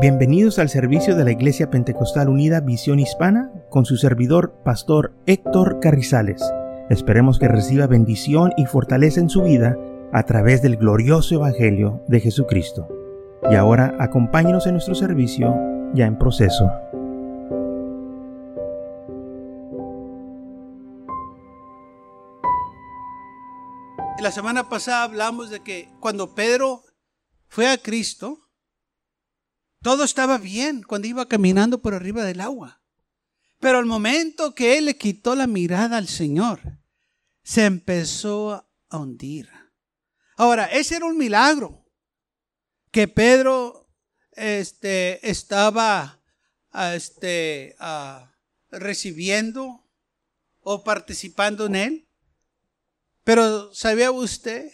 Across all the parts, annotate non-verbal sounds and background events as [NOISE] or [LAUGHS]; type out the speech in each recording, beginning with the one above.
Bienvenidos al servicio de la Iglesia Pentecostal Unida Visión Hispana con su servidor, Pastor Héctor Carrizales. Esperemos que reciba bendición y fortaleza en su vida a través del glorioso Evangelio de Jesucristo. Y ahora acompáñenos en nuestro servicio ya en proceso. La semana pasada hablamos de que cuando Pedro fue a Cristo, todo estaba bien cuando iba caminando por arriba del agua. Pero al momento que él le quitó la mirada al Señor, se empezó a hundir. Ahora, ese era un milagro que Pedro este, estaba este, recibiendo o participando en él. Pero ¿sabía usted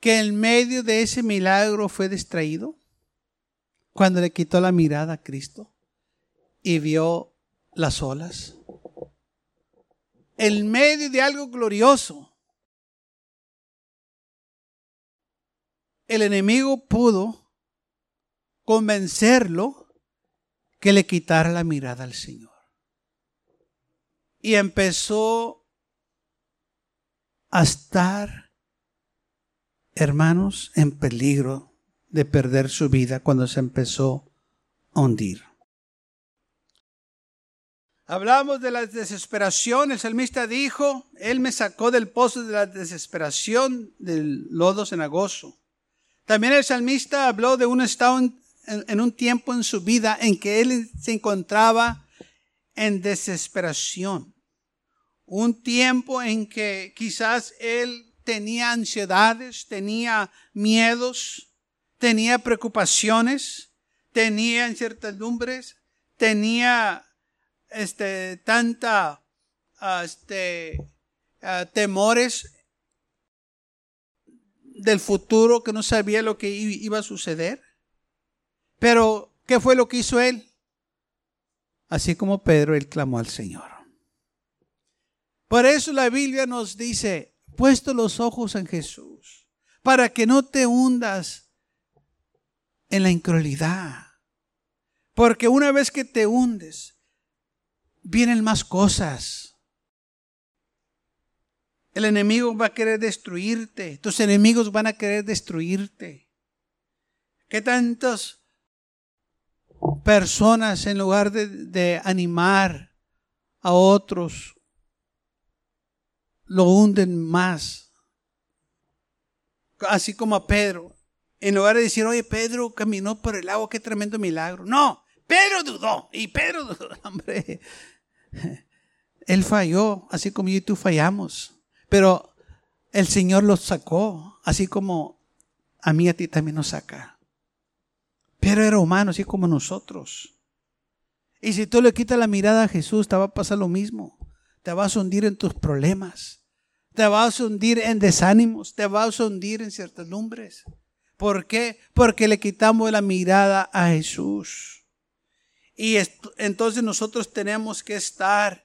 que en medio de ese milagro fue distraído? Cuando le quitó la mirada a Cristo y vio las olas. En medio de algo glorioso, el enemigo pudo convencerlo que le quitara la mirada al Señor. Y empezó a estar, hermanos, en peligro de perder su vida cuando se empezó a hundir. Hablamos de la desesperación. El salmista dijo, Él me sacó del pozo de la desesperación del lodo cenagoso. También el salmista habló de un estado en, en un tiempo en su vida en que Él se encontraba en desesperación. Un tiempo en que quizás Él tenía ansiedades, tenía miedos, tenía preocupaciones, tenía incertidumbres, tenía este, tanta ah, este, ah, temores del futuro que no sabía lo que iba a suceder. Pero, ¿qué fue lo que hizo él? Así como Pedro, él clamó al Señor. Por eso la Biblia nos dice, puesto los ojos en Jesús, para que no te hundas en la incredulidad. Porque una vez que te hundes, vienen más cosas. El enemigo va a querer destruirte. Tus enemigos van a querer destruirte. ¿Qué tantas personas en lugar de, de animar a otros lo hunden más? Así como a Pedro. En lugar de decir, oye, Pedro caminó por el agua, qué tremendo milagro. No, Pedro dudó. Y Pedro dudó, [LAUGHS] hombre. Él falló, así como yo y tú fallamos. Pero el Señor los sacó, así como a mí y a ti también nos saca. Pero era humano, así como nosotros. Y si tú le quitas la mirada a Jesús, te va a pasar lo mismo. Te vas a hundir en tus problemas. Te vas a hundir en desánimos. Te vas a hundir en ciertas lumbres. ¿Por qué? Porque le quitamos la mirada a Jesús. Y entonces nosotros tenemos que estar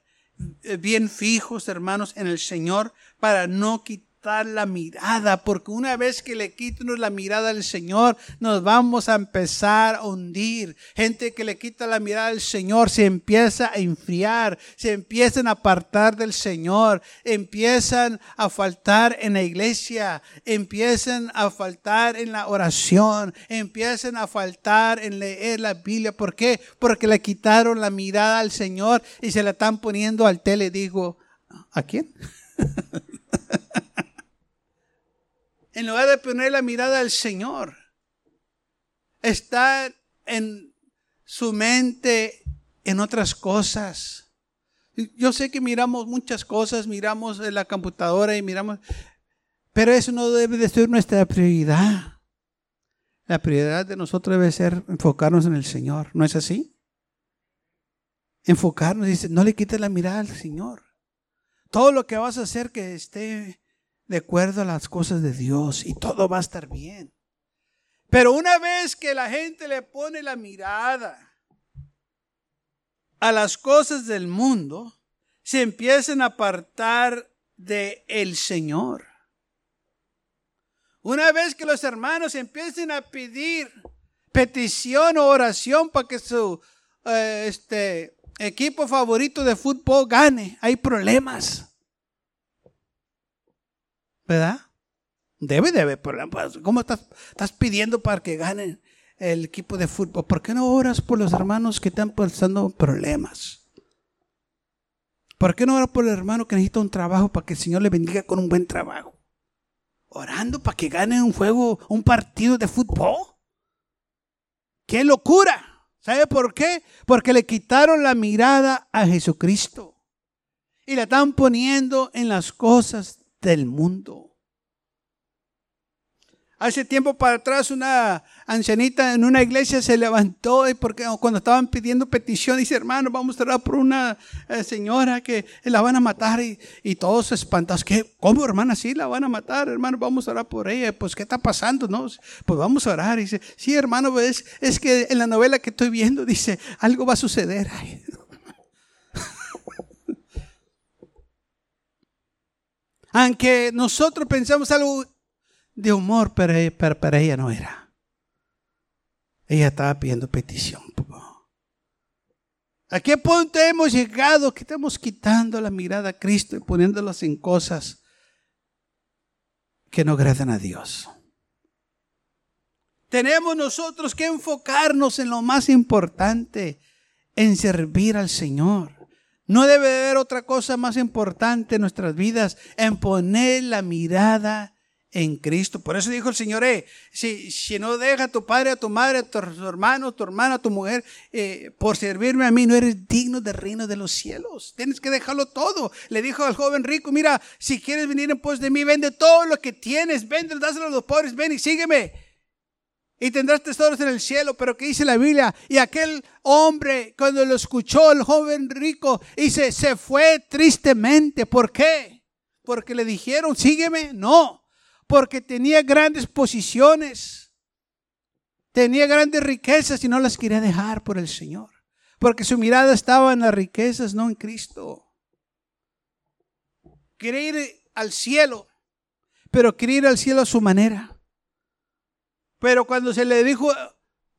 eh, bien fijos, hermanos, en el Señor para no quitar la mirada, porque una vez que le quiten la mirada al Señor, nos vamos a empezar a hundir. Gente que le quita la mirada al Señor se empieza a enfriar, se empiezan a apartar del Señor, empiezan a faltar en la iglesia, empiezan a faltar en la oración, empiezan a faltar en leer la Biblia. ¿Por qué? Porque le quitaron la mirada al Señor y se la están poniendo al tele. Digo, ¿a quién? [LAUGHS] en lugar de poner la mirada al Señor, está en su mente en otras cosas. Yo sé que miramos muchas cosas, miramos la computadora y miramos, pero eso no debe de ser nuestra prioridad. La prioridad de nosotros debe ser enfocarnos en el Señor, ¿no es así? Enfocarnos, dice, no le quites la mirada al Señor. Todo lo que vas a hacer que esté de acuerdo a las cosas de Dios y todo va a estar bien. Pero una vez que la gente le pone la mirada a las cosas del mundo, se empiezan a apartar de el Señor. Una vez que los hermanos empiecen a pedir petición o oración para que su eh, este, equipo favorito de fútbol gane. Hay problemas. ¿Verdad? Debe de haber problemas. ¿Cómo estás, pidiendo para que gane el equipo de fútbol? ¿Por qué no oras por los hermanos que están pasando problemas? ¿Por qué no oras por el hermano que necesita un trabajo para que el Señor le bendiga con un buen trabajo? Orando para que gane un juego, un partido de fútbol. ¡Qué locura! ¿Sabe por qué? Porque le quitaron la mirada a Jesucristo y la están poniendo en las cosas del mundo. Hace tiempo para atrás una ancianita en una iglesia se levantó y porque cuando estaban pidiendo petición dice, hermano, vamos a orar por una eh, señora que la van a matar y, todos espantados. ¿Qué? ¿Cómo, hermana? Sí, la van a matar, hermano, vamos a orar por ella. Pues, ¿qué está pasando? No, pues vamos a orar. Y dice, sí, hermano, pues, es que en la novela que estoy viendo dice, algo va a suceder. [LAUGHS] Aunque nosotros pensamos algo de humor, pero, para ella no era. Ella estaba pidiendo petición. ¿A qué punto hemos llegado que estamos quitando la mirada a Cristo y poniéndolas en cosas que no agradan a Dios? Tenemos nosotros que enfocarnos en lo más importante, en servir al Señor. No debe haber otra cosa más importante en nuestras vidas, en poner la mirada en Cristo. Por eso dijo el Señor, eh, si, si, no deja a tu padre, a tu madre, a tu, hermano, a tu hermana, a tu mujer, eh, por servirme a mí, no eres digno del reino de los cielos. Tienes que dejarlo todo. Le dijo al joven rico, mira, si quieres venir en pos de mí, vende todo lo que tienes, vende, dáselo a los pobres, ven y sígueme. Y tendrás tesoros en el cielo, pero ¿qué dice la Biblia? Y aquel hombre, cuando lo escuchó el joven rico, dice, se fue tristemente. ¿Por qué? Porque le dijeron, sígueme. No, porque tenía grandes posiciones, tenía grandes riquezas y no las quería dejar por el Señor, porque su mirada estaba en las riquezas, no en Cristo. Quería ir al cielo, pero quería ir al cielo a su manera. Pero cuando se le dijo,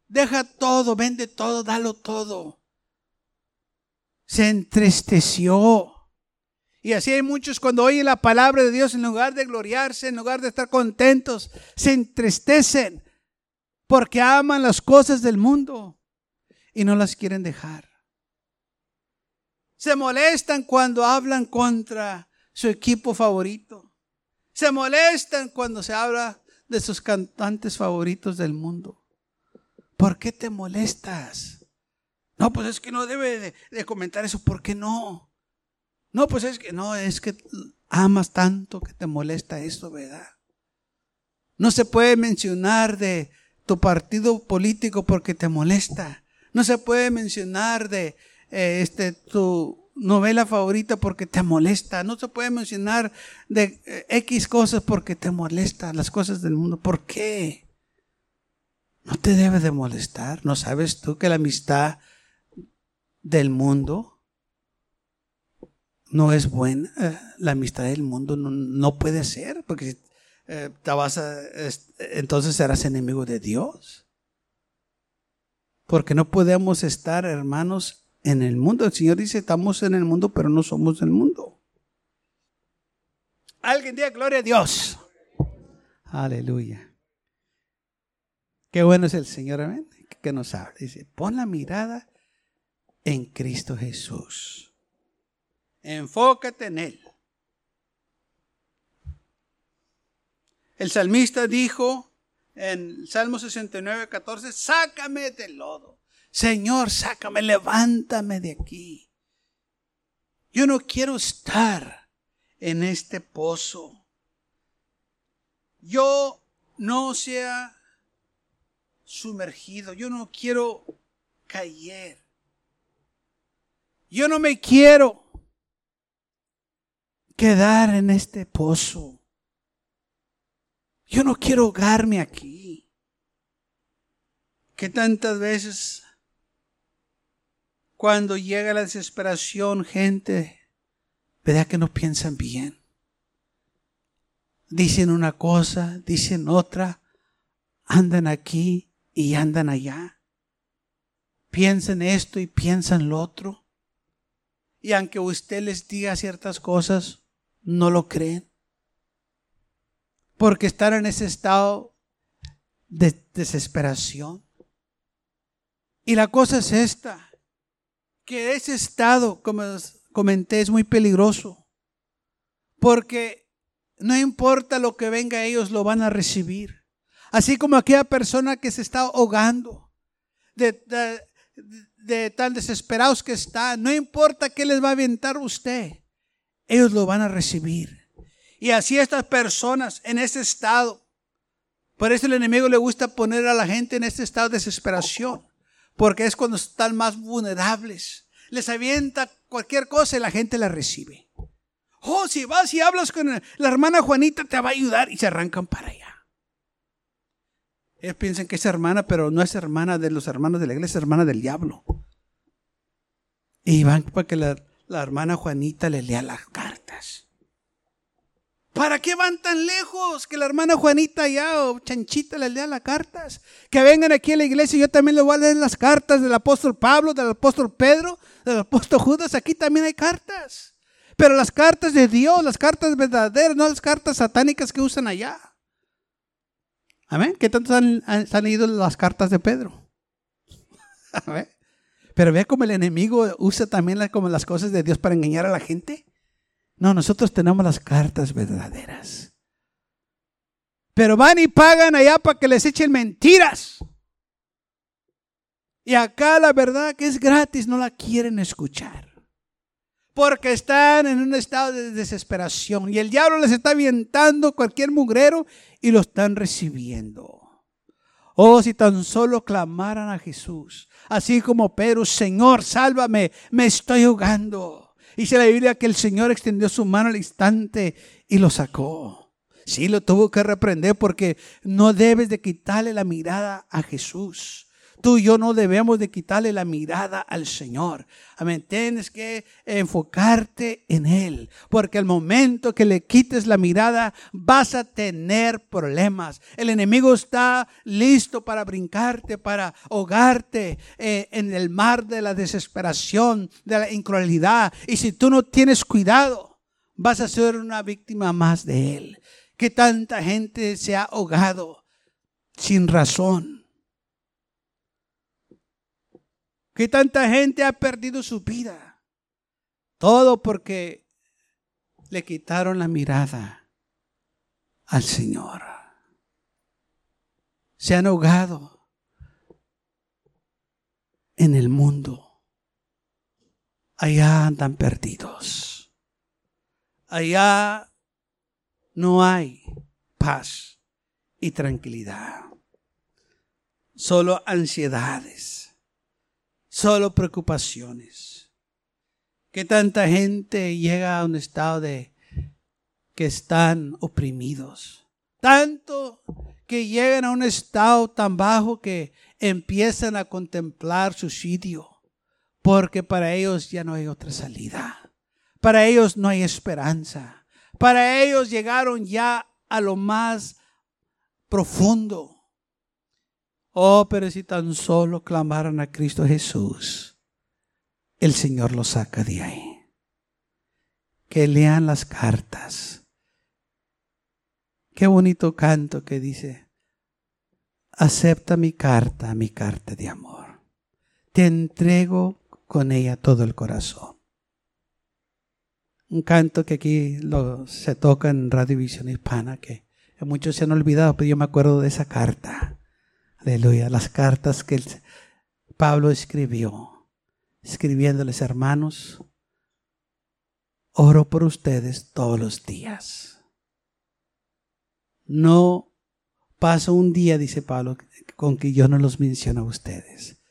deja todo, vende todo, dalo todo, se entristeció y así hay muchos cuando oyen la palabra de Dios, en lugar de gloriarse, en lugar de estar contentos, se entristecen porque aman las cosas del mundo y no las quieren dejar. Se molestan cuando hablan contra su equipo favorito. Se molestan cuando se habla de sus cantantes favoritos del mundo. ¿Por qué te molestas? No, pues es que no debe de, comentar eso. ¿Por qué no? No, pues es que no, es que amas tanto que te molesta eso, ¿verdad? No se puede mencionar de tu partido político porque te molesta. No se puede mencionar de eh, este tu novela favorita porque te molesta. No se puede mencionar de eh, X cosas porque te molesta, las cosas del mundo. ¿Por qué? No te debe de molestar. ¿No sabes tú que la amistad del mundo no es buena. Eh, la amistad del mundo no, puede ser, porque eh, te vas a, entonces serás enemigo de Dios. Porque no podemos estar, hermanos, en el mundo. El Señor dice, estamos en el mundo, pero no somos del mundo. Alguien diga gloria a Dios. Aleluya. Qué bueno es el Señor, amén. Que nos habla. Dice, pon la mirada en Cristo Jesús. Enfócate en Él. El salmista dijo en Salmo 69, 14, sácame del lodo. Señor, sácame, levántame de aquí. Yo no quiero estar en este pozo. Yo no sea sumergido. Yo no quiero caer. Yo no me quiero quedar en este pozo. Yo no quiero ahogarme aquí. Que tantas veces cuando llega la desesperación, gente, ¿verdad que no piensan bien? Dicen una cosa, dicen otra, andan aquí y andan allá. Piensan esto y piensan lo otro. Y aunque usted les diga ciertas cosas, no lo creen. Porque están en ese estado de desesperación. Y la cosa es esta, que ese estado, como comenté, es muy peligroso. Porque no importa lo que venga, ellos lo van a recibir. Así como aquella persona que se está ahogando, de, de, tan desesperados que está, no importa qué les va a aventar usted, ellos lo van a recibir. Y así estas personas en ese estado, por eso el enemigo le gusta poner a la gente en este estado de desesperación, porque es cuando están más vulnerables. Les avienta cualquier cosa y la gente la recibe. Oh, si vas y hablas con la hermana Juanita, te va a ayudar y se arrancan para allá. Ellos piensan que es hermana, pero no es hermana de los hermanos de la iglesia, es hermana del diablo. Y van para que la, la hermana Juanita le lea las cartas. ¿Para qué van tan lejos? Que la hermana Juanita ya o Chanchita les lea las cartas. Que vengan aquí a la iglesia y yo también les voy a leer las cartas del apóstol Pablo, del apóstol Pedro, del apóstol Judas. Aquí también hay cartas. Pero las cartas de Dios, las cartas verdaderas, no las cartas satánicas que usan allá. Amén. ¿Qué tanto han, han, leído las cartas de Pedro? [LAUGHS] Pero ve cómo el enemigo usa también como las cosas de Dios para engañar a la gente. No, nosotros tenemos las cartas verdaderas. Pero van y pagan allá para que les echen mentiras. Y acá la verdad que es gratis no la quieren escuchar. Porque están en un estado de desesperación. Y el diablo les está avientando cualquier mugrero y lo están recibiendo. Oh, si tan solo clamaran a Jesús. Así como Pedro, Señor, sálvame, me estoy ahogando. Dice la Biblia que el Señor extendió su mano al instante y lo sacó. Sí, lo tuvo que reprender porque no debes de quitarle la mirada a Jesús. Tú y yo no debemos de quitarle la mirada al Señor. Amén. Tienes que enfocarte en Él. Porque al momento que le quites la mirada, vas a tener problemas. El enemigo está listo para brincarte, para ahogarte eh, en el mar de la desesperación, de la incredulidad. Y si tú no tienes cuidado, vas a ser una víctima más de Él. Que tanta gente se ha ahogado sin razón que tanta gente ha perdido su vida. Todo porque le quitaron la mirada al Señor. Se han ahogado en el mundo. Allá andan perdidos. Allá no hay paz y tranquilidad. Solo ansiedades solo preocupaciones. Que tanta gente llega a un estado de que están oprimidos. Tanto que llegan a un estado tan bajo que empiezan a contemplar su sitio, porque para ellos ya no hay otra salida. Para ellos no hay esperanza. Para ellos llegaron ya a lo más profundo Oh, pero si tan solo clamaran a Cristo Jesús, el Señor los saca de ahí. Que lean las cartas. Qué bonito canto que dice, acepta mi carta, mi carta de amor. Te entrego con ella todo el corazón. Un canto que aquí lo, se toca en Radio Visión Hispana, que muchos se han olvidado, pero yo me acuerdo de esa carta Aleluya. Las cartas que Pablo escribió, escribiéndoles hermanos, oro por ustedes todos los días. No pasa un día, dice Pablo, con que yo no los menciono a ustedes.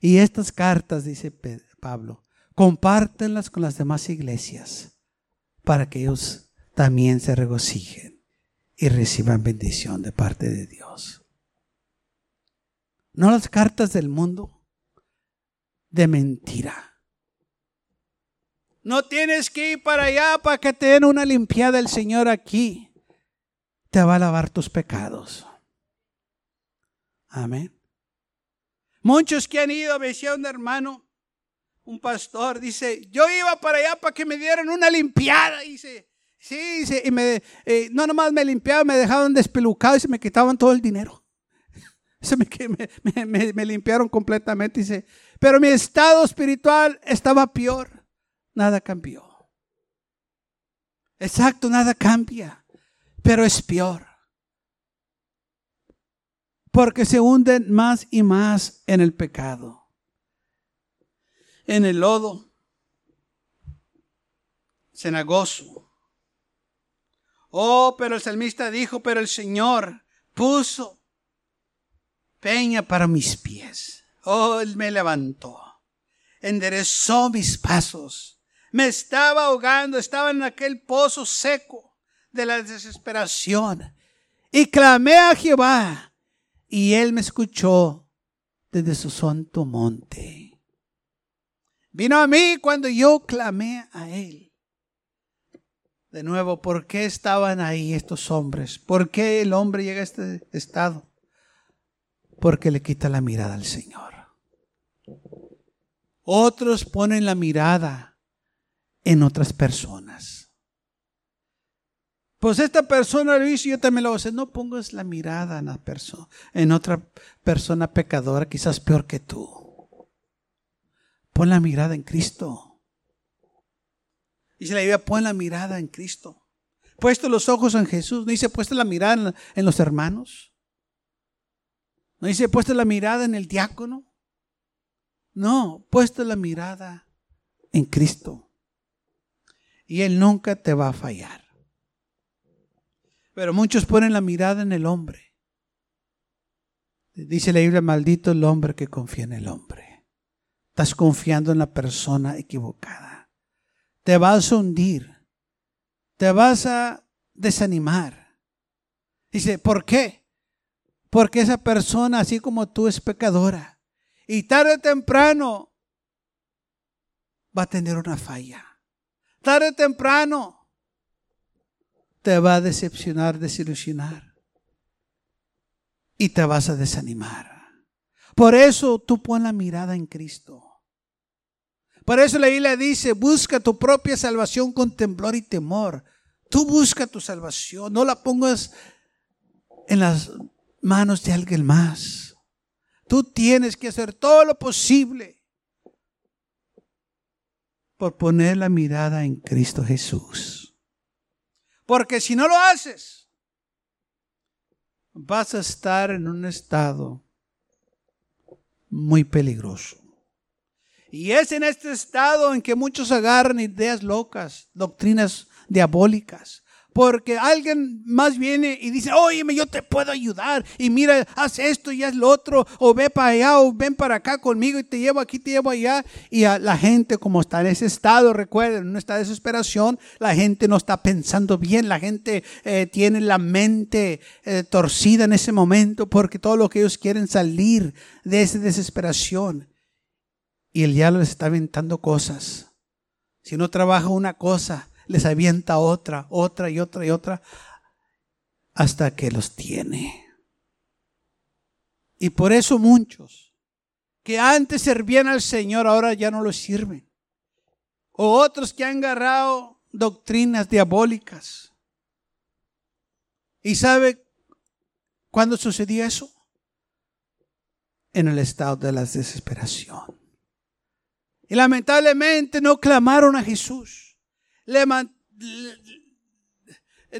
Y estas cartas, dice Pablo, compártenlas con las demás iglesias para que ellos también se regocijen y reciban bendición de parte de Dios no las cartas del mundo de mentira. No tienes que ir para allá para que te den una limpiada el Señor aquí. Te va a lavar tus pecados. Amén. Muchos que han ido, me decía un hermano, un pastor, dice, yo iba para allá para que me dieran una limpiada, dice, sí, dice, y me, eh, no nomás me limpiaban, me dejaban despelucado y se me quitaban todo el dinero. [LAUGHS] Se me, me, limpiaron completamente, dice, pero mi estado espiritual estaba peor, nada cambió. Exacto, nada cambia, pero es peor porque se hunden más y más en el pecado, en el lodo cenagoso. Oh, pero el salmista dijo, pero el Señor puso peña para mis pies. Oh, Él me levantó, enderezó mis pasos. Me estaba ahogando, estaba en aquel pozo seco de la desesperación. Y clamé a Jehová y él me escuchó desde su santo monte. Vino a mí cuando yo clamé a él. De nuevo, ¿por qué estaban ahí estos hombres? ¿Por qué el hombre llega a este estado? Porque le quita la mirada al Señor. Otros ponen la mirada en otras personas. Pues esta persona lo hizo y yo también lo hago. No pongas la mirada en, la en otra persona pecadora, quizás peor que tú. Pon la mirada en Cristo. Dice la Biblia, pon la mirada en Cristo. Puesto los ojos en Jesús. No dice, puesto la mirada en los hermanos. No dice, puesto la mirada en el diácono. No, puesto la mirada en Cristo. Y Él nunca te va a fallar. Pero muchos ponen la mirada en el hombre. Dice la Biblia, maldito el hombre que confía en el hombre. Estás confiando en la persona equivocada. Te vas a hundir. Te vas a desanimar. Dice, ¿por qué? Porque esa persona, así como tú, es pecadora. Y tarde o temprano va a tener una falla. Tarde o temprano te va a decepcionar, desilusionar. Y te vas a desanimar. Por eso tú pon la mirada en Cristo. Por eso la Biblia dice, busca tu propia salvación con temblor y temor. Tú busca tu salvación, no la pongas en las manos de alguien más. Tú tienes que hacer todo lo posible por poner la mirada en Cristo Jesús. Porque si no lo haces, vas a estar en un estado muy peligroso. Y es en este estado en que muchos agarran ideas locas, doctrinas diabólicas, porque alguien más viene y dice, oye, yo te puedo ayudar. Y mira, haz esto y haz lo otro. O ve para allá o ven para acá conmigo y te llevo aquí, te llevo allá. Y a la gente como está en ese estado, recuerden, no está desesperación, la gente no está pensando bien. La gente eh, tiene la mente eh, torcida en ese momento porque todo lo que ellos quieren salir de esa desesperación. Y el diablo les está aventando cosas. Si no trabaja una cosa, les avienta otra, otra y otra y otra, hasta que los tiene. Y por eso muchos que antes servían al Señor ahora ya no lo sirven. O otros que han agarrado doctrinas diabólicas. ¿Y sabe cuándo sucedía eso? En el estado de la desesperación. Y lamentablemente no clamaron a Jesús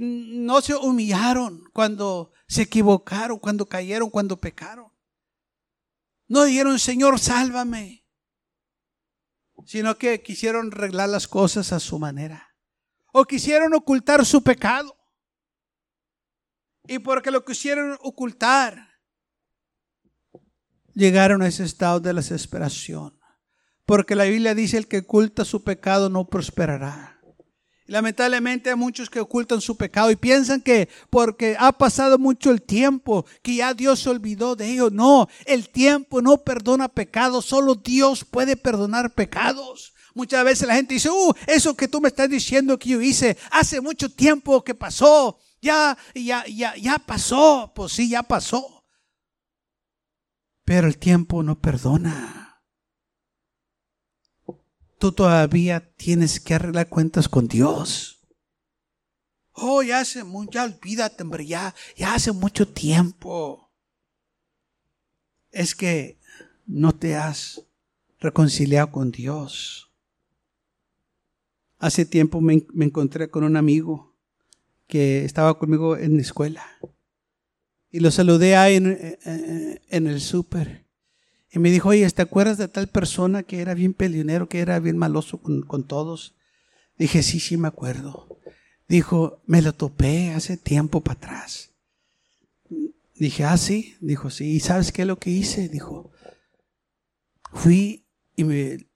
no se humillaron cuando se equivocaron, cuando cayeron, cuando pecaron. No dijeron, Señor, sálvame, sino que quisieron arreglar las cosas a su manera. O quisieron ocultar su pecado. Y porque lo quisieron ocultar, llegaron a ese estado de desesperación. Porque la Biblia dice, el que oculta su pecado no prosperará. Lamentablemente hay muchos que ocultan su pecado y piensan que porque ha pasado mucho el tiempo, que ya Dios se olvidó de ellos. No, el tiempo no perdona pecados, solo Dios puede perdonar pecados. Muchas veces la gente dice, uh, eso que tú me estás diciendo que yo hice hace mucho tiempo que pasó, ya, ya, ya, ya pasó. Pues sí, ya pasó. Pero el tiempo no perdona. Tú todavía tienes que arreglar cuentas con Dios. Oh, ya hace mucho, ya olvídate, hombre, ya, hace mucho tiempo. Es que no te has reconciliado con Dios. Hace tiempo me, encontré con un amigo que estaba conmigo en la escuela. Y lo saludé ahí en, el súper. Y me dijo, oye, ¿te acuerdas de tal persona que era bien pelionero, que era bien maloso con, con todos? Dije, sí, sí me acuerdo. Dijo, me lo topé hace tiempo para atrás. Dije, ah, sí. Dijo, sí. ¿Y sabes qué es lo que hice? Dijo, fui y me,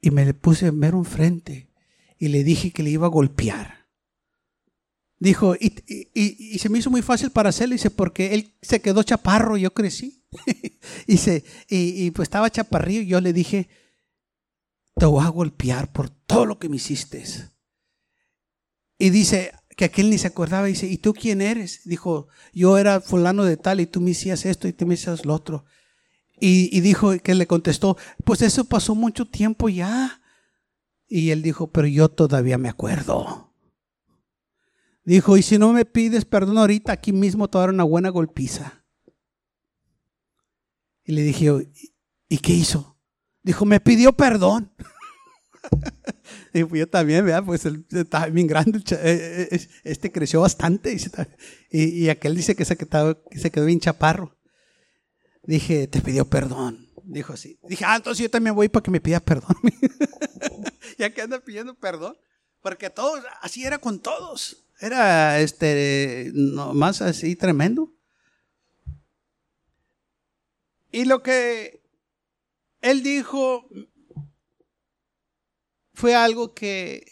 y me le puse en ver un frente y le dije que le iba a golpear. Dijo, y, y, se me hizo muy fácil para hacerlo, dice, porque él se quedó chaparro, yo crecí. [LAUGHS] y, se, y, pues estaba chaparrillo y yo le dije, te voy a golpear por todo lo que me hiciste. Y dice que aquel ni se acordaba. Dice, ¿y tú quién eres? Dijo, yo era fulano de tal y tú me hacías esto y tú me hacías lo otro. Y, dijo que le contestó, pues eso pasó mucho tiempo ya. Y él dijo, pero yo todavía me acuerdo. Dijo, y si no me pides perdón ahorita, aquí mismo te voy a dar una buena golpiza. Y le dije, ¿y qué hizo? Dijo, me pidió perdón. [LAUGHS] y pues yo también, ¿verdad? Pues él estaba bien grande, eh, eh, este creció bastante y, aquel dice que se, quedó, que se quedó bien chaparro. Dije, te pidió perdón. Dijo así. Dije, ah, entonces yo también voy para que me pida perdón. [LAUGHS] ya que anda pidiendo perdón. Porque todos, así era con todos. Era este, más así tremendo. Y lo que él dijo, fue algo que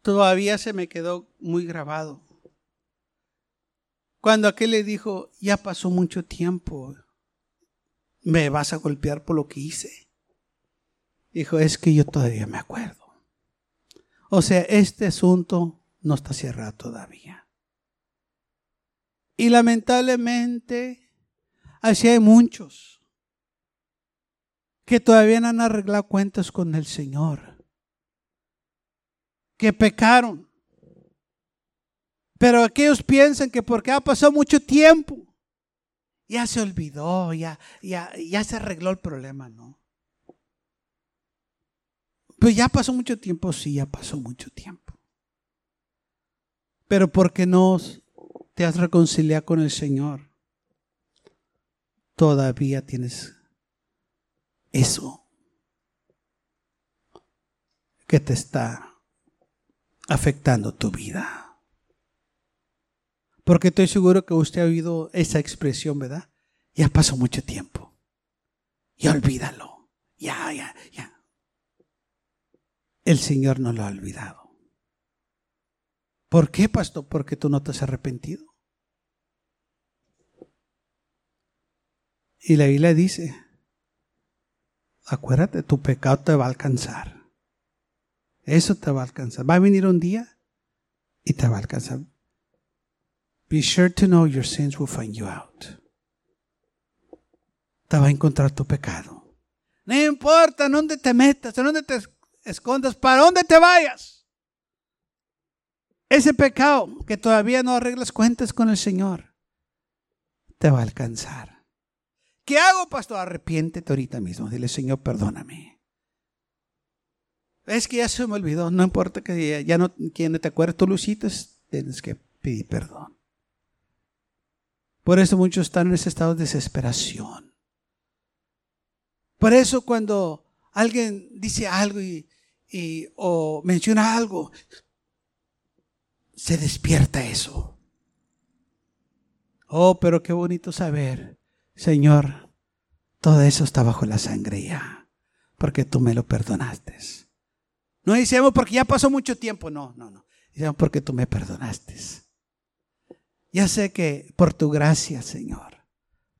todavía se me quedó muy grabado. Cuando aquel le dijo, ya pasó mucho tiempo, me vas a golpear por lo que hice. Dijo, es que yo todavía me acuerdo. O sea, este asunto no está cerrado todavía. Y lamentablemente, así hay muchos que todavía no han arreglado cuentas con el Señor, que pecaron. Pero aquellos piensan que porque ha pasado mucho tiempo, ya se olvidó, ya, ya, ya se arregló el problema, ¿no? Pues ya pasó mucho tiempo, sí, ya pasó mucho tiempo. Pero porque no te has reconciliado con el Señor, todavía tienes eso que te está afectando tu vida. Porque estoy seguro que usted ha oído esa expresión, ¿verdad? Ya pasó mucho tiempo. Ya olvídalo. Ya, ya, ya. El Señor no lo ha olvidado. ¿Por qué, pastor? Porque tú no te has arrepentido. Y la Biblia dice, acuérdate, tu pecado te va a alcanzar. Eso te va a alcanzar. Va a venir un día y te va a alcanzar. Be sure to know your sins will find you out. Te va a encontrar tu pecado. No importa en dónde te metas, en dónde te escondas, para dónde te vayas. Ese pecado que todavía no arreglas cuentas con el Señor, te va a alcanzar. ¿Qué hago, pastor? Arrepiéntete ahorita mismo. Dile, Señor, perdóname. Es que ya se me olvidó. No importa que ya, no, quien te acuerdes, tú lo tienes que pedir perdón. Por eso muchos están en ese estado de desesperación. Por eso cuando alguien dice algo y, o menciona algo, se despierta eso. Oh, pero qué bonito saber Señor, todo eso está bajo la sangre ya, porque tú me lo perdonaste. No decimos porque ya pasó mucho tiempo, no, no, no. Decimos porque tú me perdonaste. Ya sé que por tu gracia, Señor,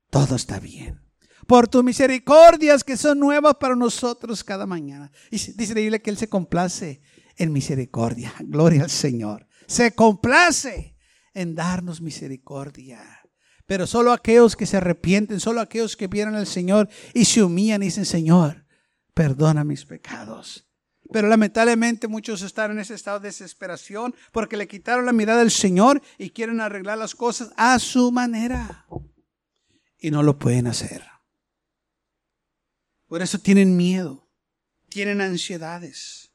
todo está bien. Por tus misericordias que son nuevas para nosotros cada mañana. Y dice la Biblia que Él se complace en misericordia. Gloria al Señor. Se complace en darnos misericordia. Pero solo aquellos que se arrepienten, solo aquellos que vieron al Señor y se humillan y dicen, Señor, perdona mis pecados. Pero lamentablemente muchos están en ese estado de desesperación porque le quitaron la mirada al Señor y quieren arreglar las cosas a su manera. Y no lo pueden hacer. Por eso tienen miedo, tienen ansiedades.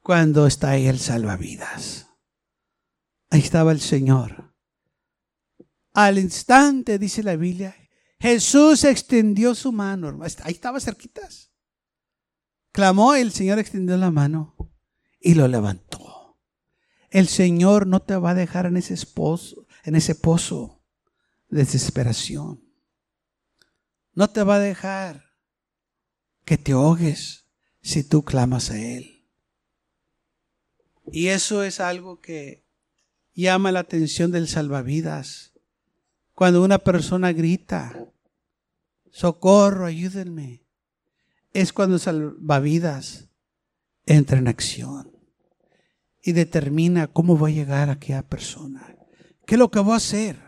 Cuando está ahí el salvavidas. Ahí estaba el Señor. Al instante, dice la Biblia, Jesús extendió su mano. Ahí estaba cerquitas. Clamó, el Señor extendió la mano y lo levantó. El Señor no te va a dejar en ese, esposo, en ese pozo de desesperación. No te va a dejar que te ahogues si tú clamas a Él. Y eso es algo que llama la atención del salvavidas. Cuando una persona grita, socorro, ayúdenme, es cuando salvavidas entra en acción y determina cómo va a llegar a aquella persona. ¿Qué es lo que va a hacer?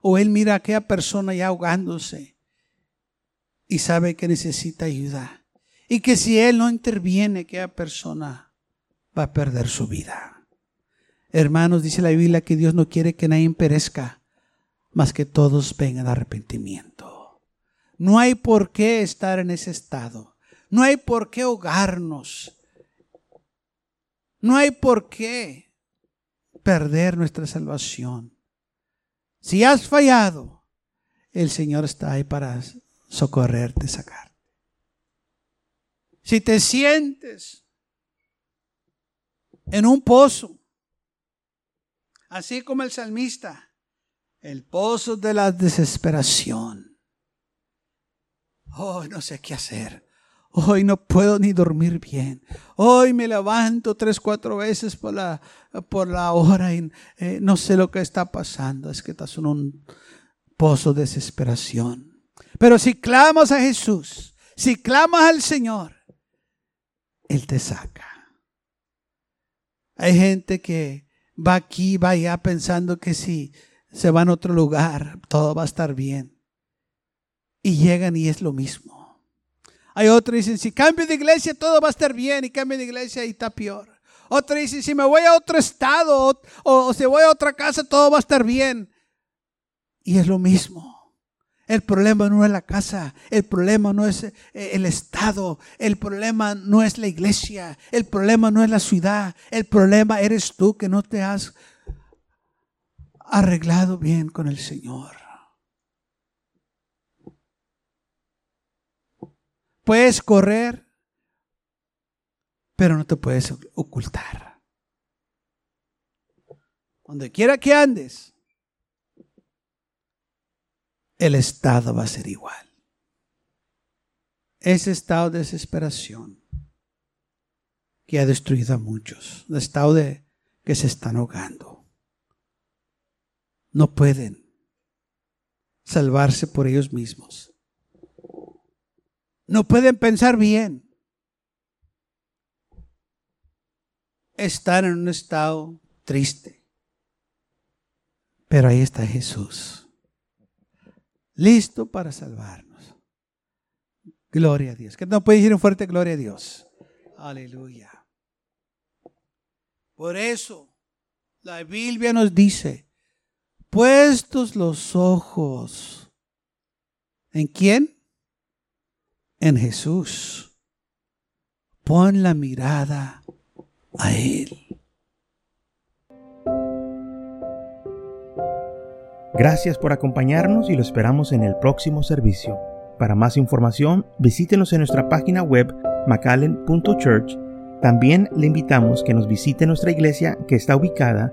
O él mira a aquella persona ya ahogándose y sabe que necesita ayuda. Y que si él no interviene, aquella persona va a perder su vida. Hermanos, dice la Biblia que Dios no quiere que nadie perezca, más que todos vengan a arrepentimiento. No hay por qué estar en ese estado. No hay por qué ahogarnos. No hay por qué perder nuestra salvación. Si has fallado, el Señor está ahí para socorrerte, sacarte. Si te sientes en un pozo, así como el salmista, el pozo de la desesperación. Hoy no sé qué hacer. Hoy no puedo ni dormir bien. Hoy me levanto tres, cuatro veces por la, por la hora y eh, no sé lo que está pasando. Es que estás en un pozo de desesperación. Pero si clamas a Jesús, si clamas al Señor, Él te saca. Hay gente que va aquí, va allá pensando que si se van a otro lugar, todo va a estar bien. Y llegan y es lo mismo. Hay otros dicen, si cambio de iglesia, todo va a estar bien, y cambio de iglesia y está peor. Otros dicen, si me voy a otro estado o, o si voy a otra casa, todo va a estar bien. Y es lo mismo. El problema no es la casa, el problema no es eh, el estado, el problema no es la iglesia, el problema no es la ciudad, el problema eres tú que no te has arreglado bien con el Señor. Puedes correr, pero no te puedes ocultar. Donde quiera que andes, el estado va a ser igual. Ese estado de desesperación que ha destruido a muchos, el estado de que se están ahogando no pueden salvarse por ellos mismos. No pueden pensar bien. Están en un estado triste. Pero ahí está Jesús, listo para salvarnos. Gloria a Dios. Que no puede decir un fuerte gloria a Dios. Aleluya. Por eso la Biblia nos dice, puestos los ojos. ¿En quién? En Jesús. Pon la mirada a Él. Gracias por acompañarnos y lo esperamos en el próximo servicio. Para más información, visítenos en nuestra página web macallen.church. También le invitamos que nos visite nuestra iglesia que está ubicada